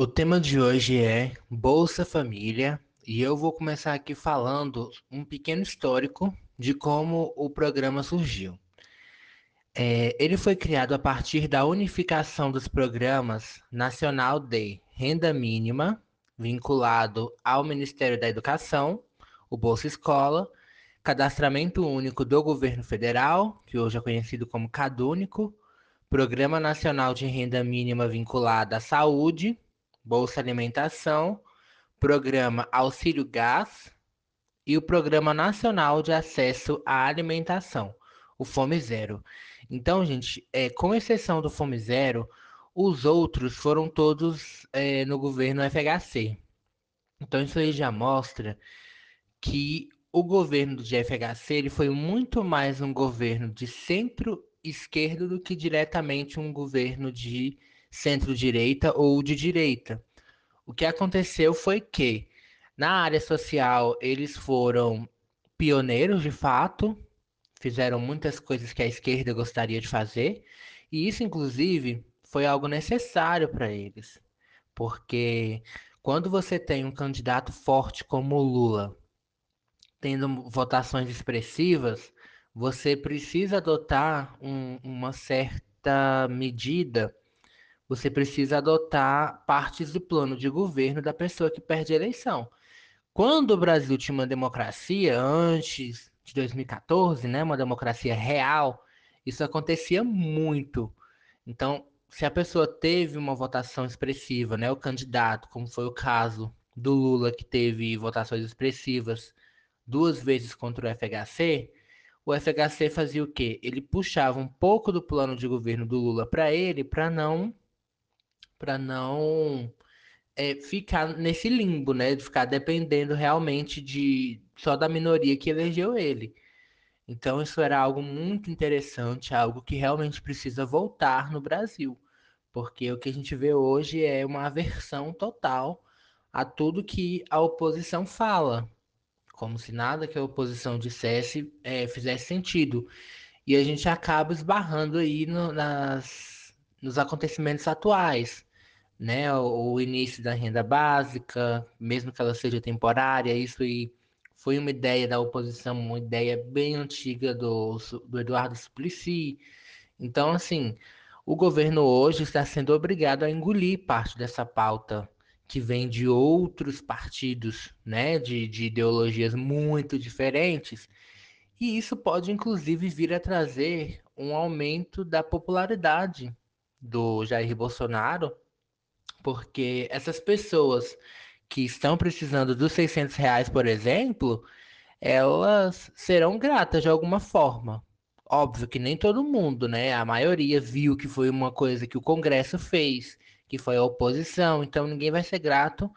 O tema de hoje é Bolsa Família e eu vou começar aqui falando um pequeno histórico de como o programa surgiu. É, ele foi criado a partir da unificação dos programas nacional de renda mínima, vinculado ao Ministério da Educação, o Bolsa Escola, cadastramento único do governo federal, que hoje é conhecido como CadÚnico, Programa Nacional de Renda Mínima vinculada à Saúde, Bolsa Alimentação, Programa Auxílio Gás e o Programa Nacional de Acesso à Alimentação, o Fome Zero. Então, gente, é, com exceção do Fome Zero, os outros foram todos é, no governo FHC. Então, isso aí já mostra que o governo do FHC ele foi muito mais um governo de centro esquerdo do que diretamente um governo de centro-direita ou de direita. O que aconteceu foi que, na área social, eles foram pioneiros de fato, fizeram muitas coisas que a esquerda gostaria de fazer, e isso, inclusive, foi algo necessário para eles, porque quando você tem um candidato forte como o Lula, tendo votações expressivas, você precisa adotar um, uma certa medida, você precisa adotar partes do plano de governo da pessoa que perde a eleição. Quando o Brasil tinha uma democracia, antes de 2014, né, uma democracia real, isso acontecia muito. Então, se a pessoa teve uma votação expressiva, né, o candidato, como foi o caso do Lula, que teve votações expressivas duas vezes contra o FHC, o FHC fazia o quê? Ele puxava um pouco do plano de governo do Lula para ele, para não para não é, ficar nesse limbo, né? De ficar dependendo realmente de só da minoria que elegeu ele. Então isso era algo muito interessante, algo que realmente precisa voltar no Brasil, porque o que a gente vê hoje é uma aversão total a tudo que a oposição fala, como se nada que a oposição dissesse é, fizesse sentido. E a gente acaba esbarrando aí no, nas, nos acontecimentos atuais, né? O, início da renda básica, mesmo que ela seja temporária, isso foi uma ideia da oposição, uma ideia bem antiga do, do Eduardo Suplicy. Então, assim, o governo hoje está sendo obrigado a engolir parte dessa pauta que vem de outros partidos, né, de, de ideologias muito diferentes, e isso pode inclusive vir a trazer um aumento da popularidade do Jair Bolsonaro, porque essas pessoas que estão precisando dos 600 reais, por exemplo, elas serão gratas de alguma forma. Óbvio que nem todo mundo, né? A maioria viu que foi uma coisa que o Congresso fez que foi a oposição, então ninguém vai ser grato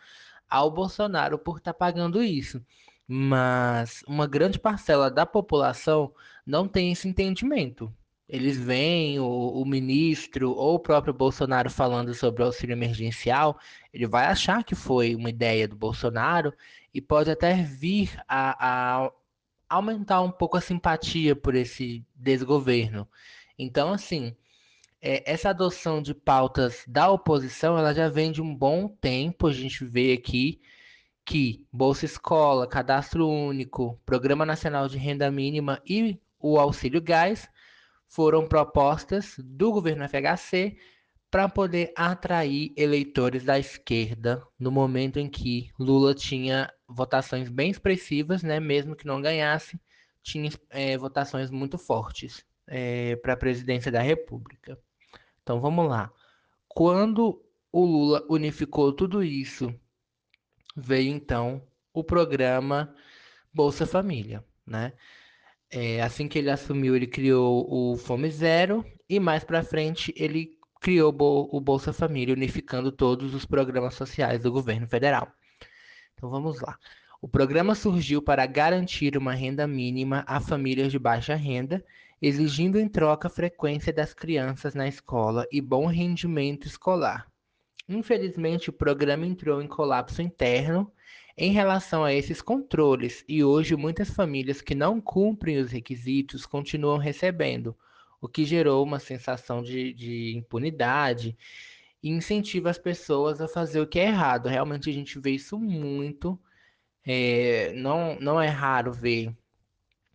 ao Bolsonaro por estar tá pagando isso. Mas uma grande parcela da população não tem esse entendimento. Eles veem o, o ministro ou o próprio Bolsonaro falando sobre o auxílio emergencial, ele vai achar que foi uma ideia do Bolsonaro e pode até vir a, a aumentar um pouco a simpatia por esse desgoverno. Então, assim, é, essa adoção de pautas da oposição, ela já vem de um bom tempo. A gente vê aqui que Bolsa Escola, Cadastro Único, Programa Nacional de Renda Mínima e o Auxílio Gás foram propostas do governo FHC para poder atrair eleitores da esquerda no momento em que Lula tinha votações bem expressivas, né, mesmo que não ganhasse, tinha é, votações muito fortes é, para a presidência da República. Então vamos lá. Quando o Lula unificou tudo isso, veio então o programa Bolsa Família, né? É, assim que ele assumiu, ele criou o Fome Zero e mais para frente ele criou o Bolsa Família, unificando todos os programas sociais do governo federal. Então vamos lá. O programa surgiu para garantir uma renda mínima a famílias de baixa renda, exigindo em troca frequência das crianças na escola e bom rendimento escolar. Infelizmente, o programa entrou em colapso interno em relação a esses controles e hoje muitas famílias que não cumprem os requisitos continuam recebendo, o que gerou uma sensação de, de impunidade e incentiva as pessoas a fazer o que é errado. Realmente a gente vê isso muito. É, não, não é raro ver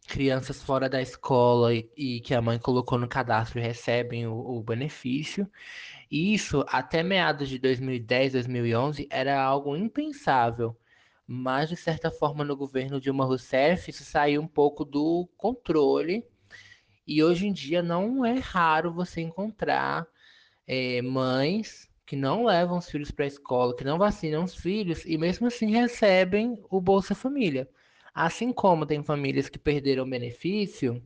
crianças fora da escola e, e, que a mãe colocou no cadastro recebem o, o benefício. E isso, até meados de 2010, 2011, era algo impensável. Mas, de certa forma, no governo Dilma Rousseff, isso saiu um pouco do controle. E hoje em dia não é raro você encontrar é, mães que não levam os filhos para a escola, que não vacinam os filhos e mesmo assim recebem o Bolsa Família. Assim como tem famílias que perderam benefício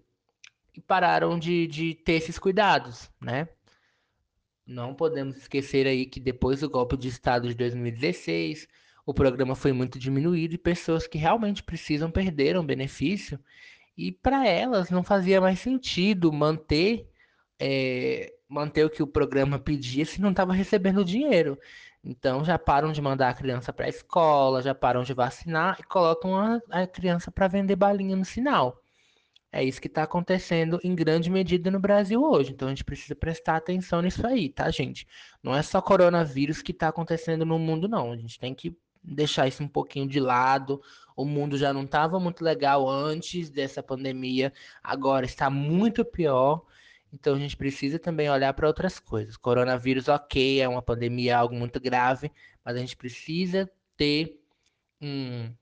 e pararam de, de ter esses cuidados, né? Não podemos esquecer aí que depois do golpe de Estado de 2016, o programa foi muito diminuído e pessoas que realmente precisam perderam benefício. E para elas não fazia mais sentido manter, é, manter o que o programa pedia se não estava recebendo dinheiro. Então já param de mandar a criança para a escola, já param de vacinar e colocam a, a criança para vender balinha no sinal. É isso que está acontecendo em grande medida no Brasil hoje. Então a gente precisa prestar atenção nisso aí, tá, gente? Não é só coronavírus que está acontecendo no mundo, não. A gente tem que deixar isso um pouquinho de lado. O mundo já não estava muito legal antes dessa pandemia, agora está muito pior. Então a gente precisa também olhar para outras coisas. Coronavírus, ok, é uma pandemia, algo muito grave, mas a gente precisa ter um,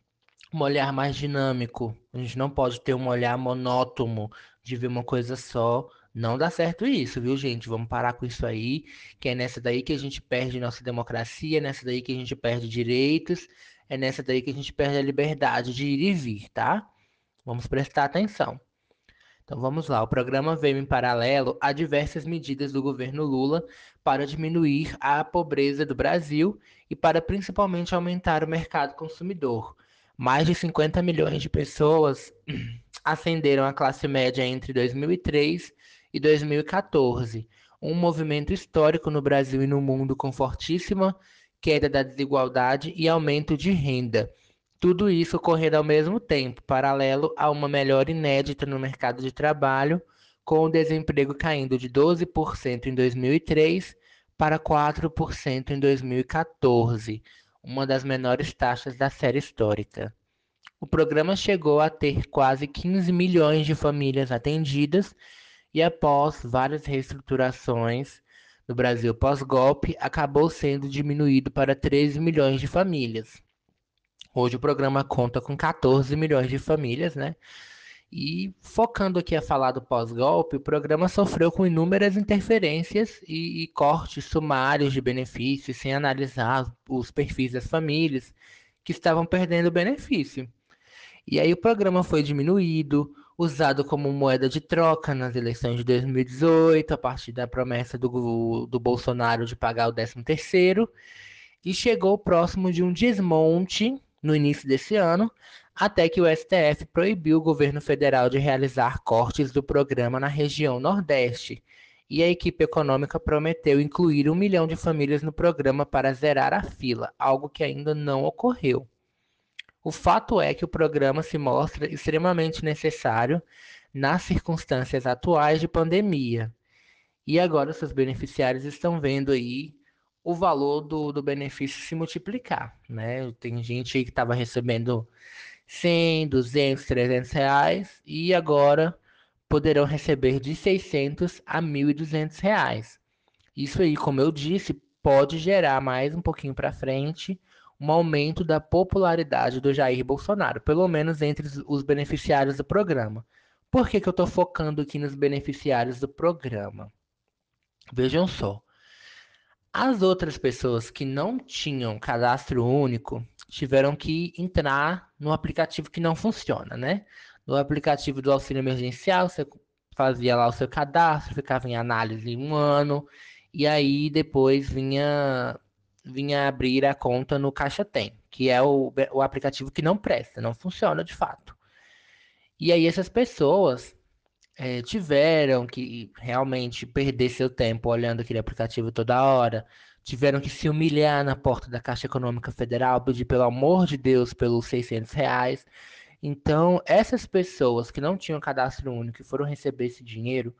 um olhar mais dinâmico. A gente não pode ter um olhar monótono de ver uma coisa só. Não dá certo isso, viu, gente? Vamos parar com isso aí, que é nessa daí que a gente perde nossa democracia, é nessa daí que a gente perde direitos, é nessa daí que a gente perde a liberdade de ir e vir, tá? Vamos prestar atenção. Então vamos lá, o programa veio em paralelo a diversas medidas do governo Lula para diminuir a pobreza do Brasil e para principalmente aumentar o mercado consumidor. Mais de 50 milhões de pessoas ascenderam à classe média entre 2003 e 2014, um movimento histórico no Brasil e no mundo com fortíssima queda da desigualdade e aumento de renda. Tudo isso ocorrendo ao mesmo tempo, paralelo a uma melhora inédita no mercado de trabalho, com o desemprego caindo de 12% em 2003 para 4% em 2014, uma das menores taxas da série histórica. O programa chegou a ter quase 15 milhões de famílias atendidas e, após várias reestruturações no Brasil pós-golpe, acabou sendo diminuído para 13 milhões de famílias. Hoje o programa conta com 14 milhões de famílias, né? E focando aqui a falar do pós-golpe, o programa sofreu com inúmeras interferências e, e, cortes sumários de benefícios, sem analisar os perfis das famílias que estavam perdendo o benefício. E aí o programa foi diminuído, usado como moeda de troca nas eleições de 2018, a partir da promessa do, do Bolsonaro de pagar o 13 terceiro, e chegou próximo de um desmonte no início desse ano, até que o STF proibiu o governo federal de realizar cortes do programa na região Nordeste. E a equipe econômica prometeu incluir um milhão de famílias no programa para zerar a fila, algo que ainda não ocorreu. O fato é que o programa se mostra extremamente necessário nas circunstâncias atuais de pandemia. E agora seus beneficiários estão vendo aí o valor do, do benefício se multiplicar, né? Tem gente que estava recebendo 100, 200, 300 reais e agora poderão receber de 600 a 1.200 reais. Isso aí, como eu disse, pode gerar mais um pouquinho para frente um aumento da popularidade do Jair Bolsonaro, pelo menos entre os beneficiários do programa. Por que, que eu estou focando aqui nos beneficiários do programa? Vejam só. As outras pessoas que não tinham cadastro único tiveram que entrar no aplicativo que não funciona, né? No aplicativo do auxílio emergencial, você fazia lá o seu cadastro, ficava em análise um ano, e aí depois vinha, vinha abrir a conta no Caixa Tem, que é o, o aplicativo que não presta, não funciona de fato. E aí essas pessoas é, tiveram que realmente perder seu tempo olhando aquele aplicativo toda hora, tiveram que se humilhar na porta da Caixa Econômica Federal, pedir pelo amor de Deus pelos 600 reais. Então, essas pessoas que não tinham cadastro único e foram receber esse dinheiro,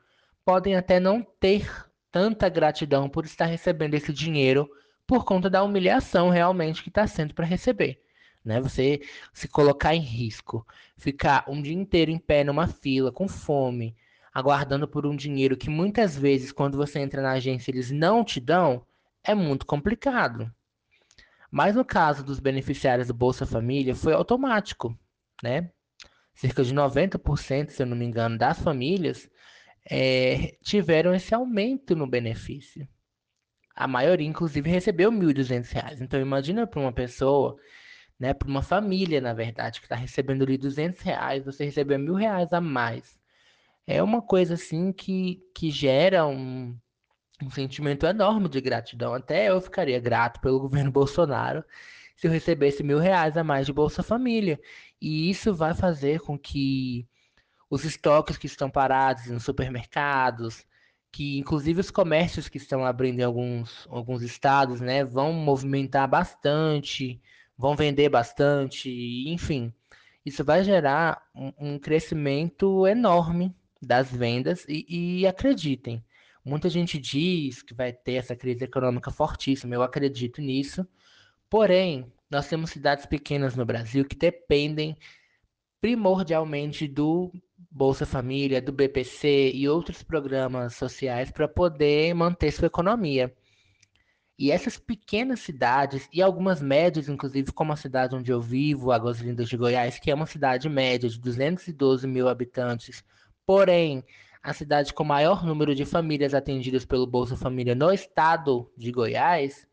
podem até não ter tanta gratidão por estar recebendo esse dinheiro por conta da humilhação realmente que está sendo para receber. Né? Você se colocar em risco, ficar um dia inteiro em pé numa fila, com fome, aguardando por um dinheiro que muitas vezes, quando você entra na agência, eles não te dão, é muito complicado. Mas no caso dos beneficiários do Bolsa Família, foi automático, né? Cerca de 90%, se eu não me engano, das famílias é, tiveram esse aumento no benefício. A maioria, inclusive, recebeu R$ 1.200. Então, imagina para uma pessoa, né, para uma família, na verdade, que está recebendo ali 200 reais, você receber R$ 1.000 a mais. É uma coisa, assim, que, que gera um, um sentimento enorme de gratidão. Até eu ficaria grato pelo governo Bolsonaro se eu recebesse mil reais a mais de Bolsa Família. E isso vai fazer com que os estoques que estão parados nos supermercados, que inclusive os comércios que estão abrindo em alguns, alguns estados, né, vão movimentar bastante, vão vender bastante, enfim. Isso vai gerar um, um crescimento enorme das vendas e, e acreditem, Muita gente diz que vai ter essa crise econômica fortíssima, eu acredito nisso. Porém, nós temos cidades pequenas no Brasil que dependem primordialmente do Bolsa Família, do BPC e outros programas sociais para poder manter sua economia. E essas pequenas cidades, e algumas médias, inclusive, como a cidade onde eu vivo, Águas Lindas de Goiás, que é uma cidade média de 212 mil habitantes, porém a cidade com maior número de famílias atendidas pelo Bolsa Família no estado de Goiás,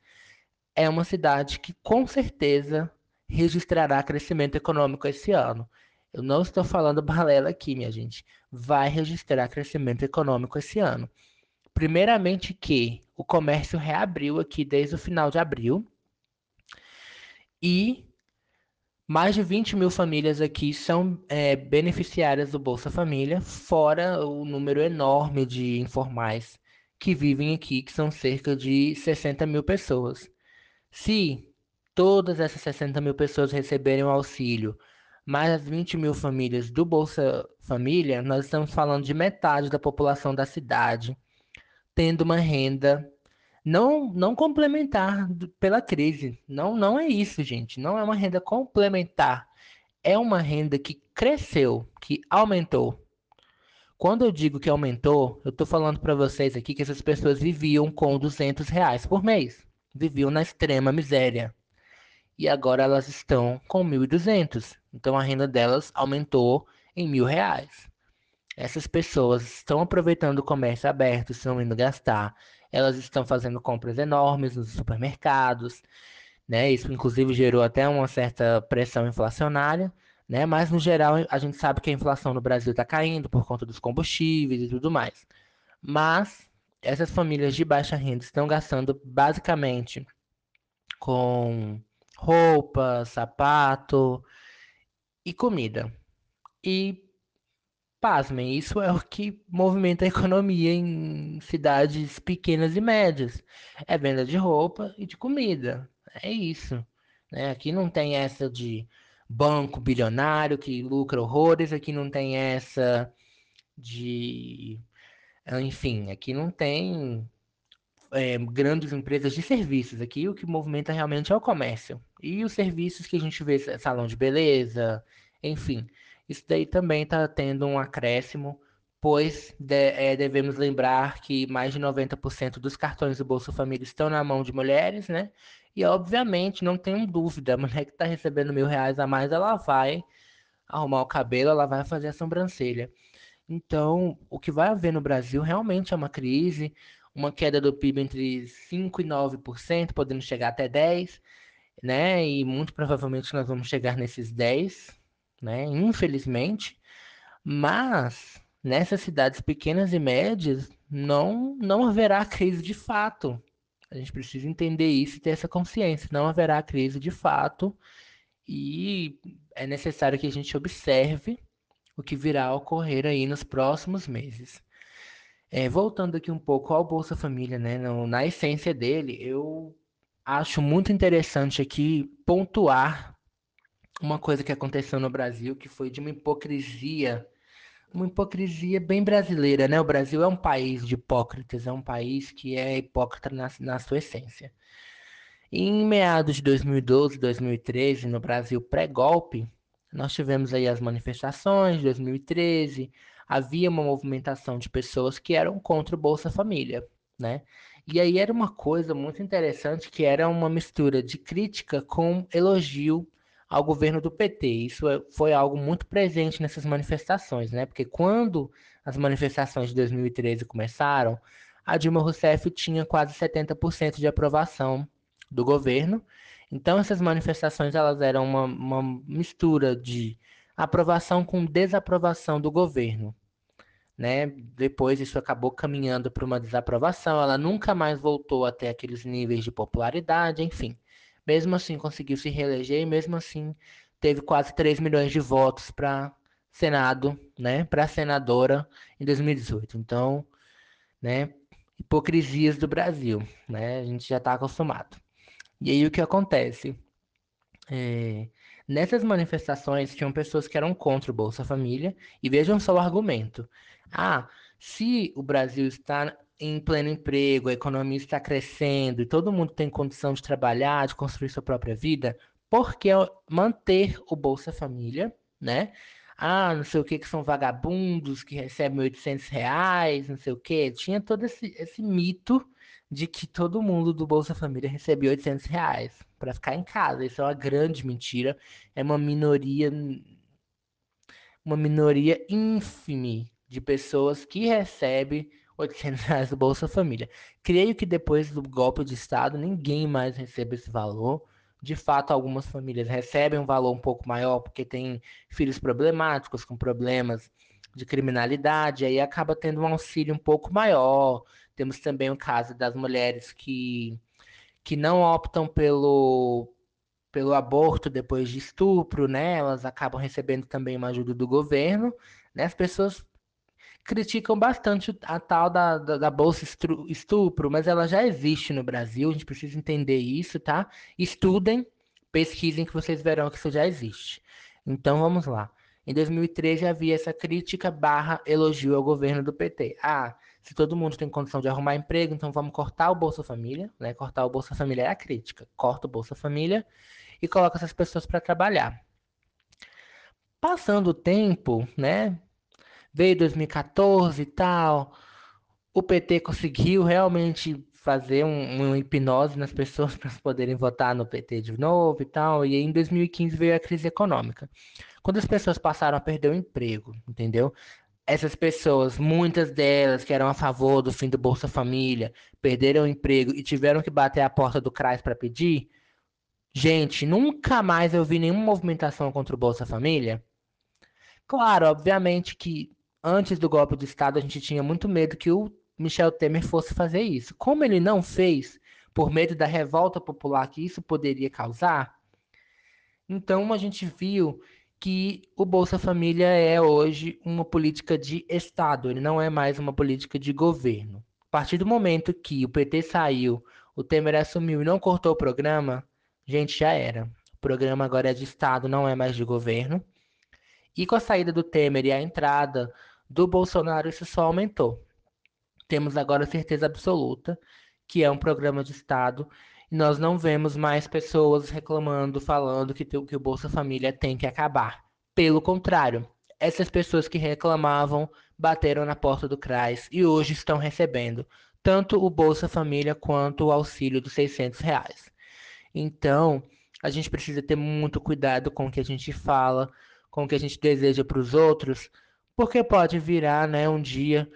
é uma cidade que com certeza registrará crescimento econômico esse ano. Eu não estou falando balela aqui, minha gente. Vai registrar crescimento econômico esse ano. Primeiramente que o comércio reabriu aqui desde o final de abril. E mais de 20 mil famílias aqui são é, beneficiárias do Bolsa Família, fora o número enorme de informais que vivem aqui, que são cerca de 60 mil pessoas. Se todas essas 60 mil pessoas receberem o auxílio, mais as 20 mil famílias do Bolsa Família, nós estamos falando de metade da população da cidade tendo uma renda não não complementar pela crise. Não não é isso, gente. Não é uma renda complementar. É uma renda que cresceu, que aumentou. Quando eu digo que aumentou, eu estou falando para vocês aqui que essas pessoas viviam com 200 reais por mês. Viviam na extrema miséria. E agora elas estão com 1.200. Então a renda delas aumentou em mil reais. Essas pessoas estão aproveitando o comércio aberto, estão indo gastar elas estão fazendo compras enormes nos supermercados, né? Isso inclusive gerou até uma certa pressão inflacionária, né? Mas no geral a gente sabe que a inflação no Brasil está caindo por conta dos combustíveis e tudo mais. Mas essas famílias de baixa renda estão gastando basicamente com roupa, sapato e comida. E pasmem, isso é o que movimenta a economia em cidades pequenas e médias. É venda de roupa e de comida. É isso. Né? Aqui não tem essa de banco bilionário que lucra horrores, aqui não tem essa de. Enfim, aqui não tem é, grandes empresas de serviços. Aqui o que movimenta realmente é o comércio. E os serviços que a gente vê, salão de beleza, enfim. Isso daí também está tendo um acréscimo, pois de, é, devemos lembrar que mais de 90% dos cartões do Bolsa Família estão na mão de mulheres, né? E obviamente, não tenho dúvida, a mulher que está recebendo mil reais a mais, ela vai arrumar o cabelo, ela vai fazer a sobrancelha. Então, o que vai haver no Brasil realmente é uma crise, uma queda do PIB entre 5% e 9%, podendo chegar até 10%, né? E muito provavelmente nós vamos chegar nesses 10%, né? Infelizmente, mas nessas cidades pequenas e médias não não haverá crise de fato. A gente precisa entender isso e ter essa consciência. Não haverá crise de fato e é necessário que a gente observe o que virá a ocorrer aí nos próximos meses. É, voltando aqui um pouco ao Bolsa Família, né, no, na essência dele, eu acho muito interessante aqui pontuar uma coisa que aconteceu no Brasil que foi de uma hipocrisia uma hipocrisia bem brasileira, né? O Brasil é um país de hipócritas, é um país que é hipócrita na, na sua essência. Em meados de 2012, 2013, no Brasil pré-golpe, nós tivemos aí as manifestações de 2013, havia uma movimentação de pessoas que eram contra o Bolsa Família, né? E aí era uma coisa muito interessante que era uma mistura de crítica com elogio ao governo do PT. Isso é, foi algo muito presente nessas manifestações, né? Porque quando as manifestações de 2013 começaram, a Dilma Rousseff tinha quase 70% de aprovação do governo. Então essas manifestações elas eram uma, uma mistura de aprovação com desaprovação do governo. Né? Depois isso acabou caminhando para uma desaprovação, ela nunca mais voltou até aqueles níveis de popularidade, enfim. Mesmo assim conseguiu se reeleger e mesmo assim teve quase 3 milhões de votos para Senado, né, para senadora em 2018. Então, né, hipocrisias do Brasil, né? A gente já está acostumado. E aí o que acontece? É, nessas manifestações tinham pessoas que eram contra o Bolsa Família e vejam só o argumento. Ah, se o Brasil está em pleno emprego, a economia está crescendo e todo mundo tem condição de trabalhar, de construir sua própria vida, por que manter o Bolsa Família, né? Ah, não sei o que, que são vagabundos que recebem 800 reais, não sei o que. Tinha todo esse, esse mito de que todo mundo do Bolsa Família recebia 800 reais para ficar em casa. Isso é uma grande mentira. É uma minoria, uma minoria ínfime de pessoas que recebem 800 reais do Bolsa Família. Creio que depois do golpe de Estado, ninguém mais recebe esse valor. De fato, algumas famílias recebem um valor um pouco maior porque têm filhos problemáticos, com problemas de criminalidade, aí acaba tendo um auxílio um pouco maior. Temos também o caso das mulheres que, que não optam pelo, pelo aborto depois de estupro, né? Elas acabam recebendo também uma ajuda do governo. Né? As pessoas criticam bastante a tal da, da, da, bolsa estupro, mas ela já existe no Brasil, a gente precisa entender isso, tá? Estudem, pesquisem que vocês verão que isso já existe. Então vamos lá. Em 2013 havia essa crítica barra elogio ao governo do PT. Ah, se todo mundo tem condição de arrumar emprego, então vamos cortar o Bolsa Família, né? Cortar o Bolsa Família é a crítica. Corta o Bolsa Família e coloca essas pessoas para trabalhar. Passando o tempo, né? veio 2014 e tal. O PT conseguiu realmente fazer um, hipnose nas pessoas para poderem votar no PT de novo e tal. E aí, em 2015 veio a crise econômica. Quando as pessoas passaram a perder o emprego, entendeu? Essas pessoas, muitas delas que eram a favor do fim do Bolsa Família, perderam o emprego e tiveram que bater a porta do CRAS para pedir. Gente, nunca mais eu vi nenhuma movimentação contra o Bolsa Família. Claro, obviamente que antes do golpe do Estado, a gente tinha muito medo que o Michel Temer fosse fazer isso. Como ele não fez, por medo da revolta popular que isso poderia causar, então a gente viu que o Bolsa Família é hoje uma política de Estado, ele não é mais uma política de governo. A partir do momento que o PT saiu, o Temer assumiu e não cortou o programa, gente, já era. O programa agora é de Estado, não é mais de governo. E com a saída do Temer e a entrada do Bolsonaro isso só aumentou. Temos agora certeza absoluta que é um programa de Estado e nós não vemos mais pessoas reclamando, falando que, que o Bolsa Família tem que acabar. Pelo contrário, essas pessoas que reclamavam bateram na porta do CRAS e hoje estão recebendo tanto o Bolsa Família quanto o auxílio dos 600 reais. Então, a gente precisa ter muito cuidado com o que a gente fala, com o que a gente deseja para os outros, porque pode virar, né, um dia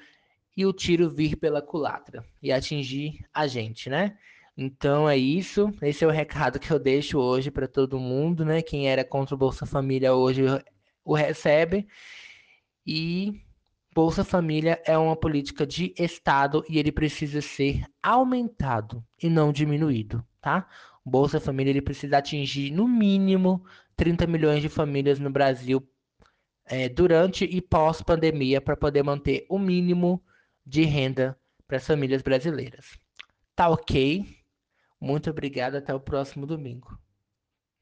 e o tiro vir pela culatra e atingir a gente, né? Então é isso. Esse é o recado que eu deixo hoje para todo mundo, né? Quem era contra o Bolsa Família hoje o recebe. E Bolsa Família é uma política de Estado e ele precisa ser aumentado e não diminuído, tá? O Bolsa Família ele precisa atingir no mínimo 30 milhões de famílias no Brasil é, durante e pós-pandemia para poder manter o mínimo de renda para as famílias brasileiras. Tá ok? Muito obrigado, até o próximo domingo.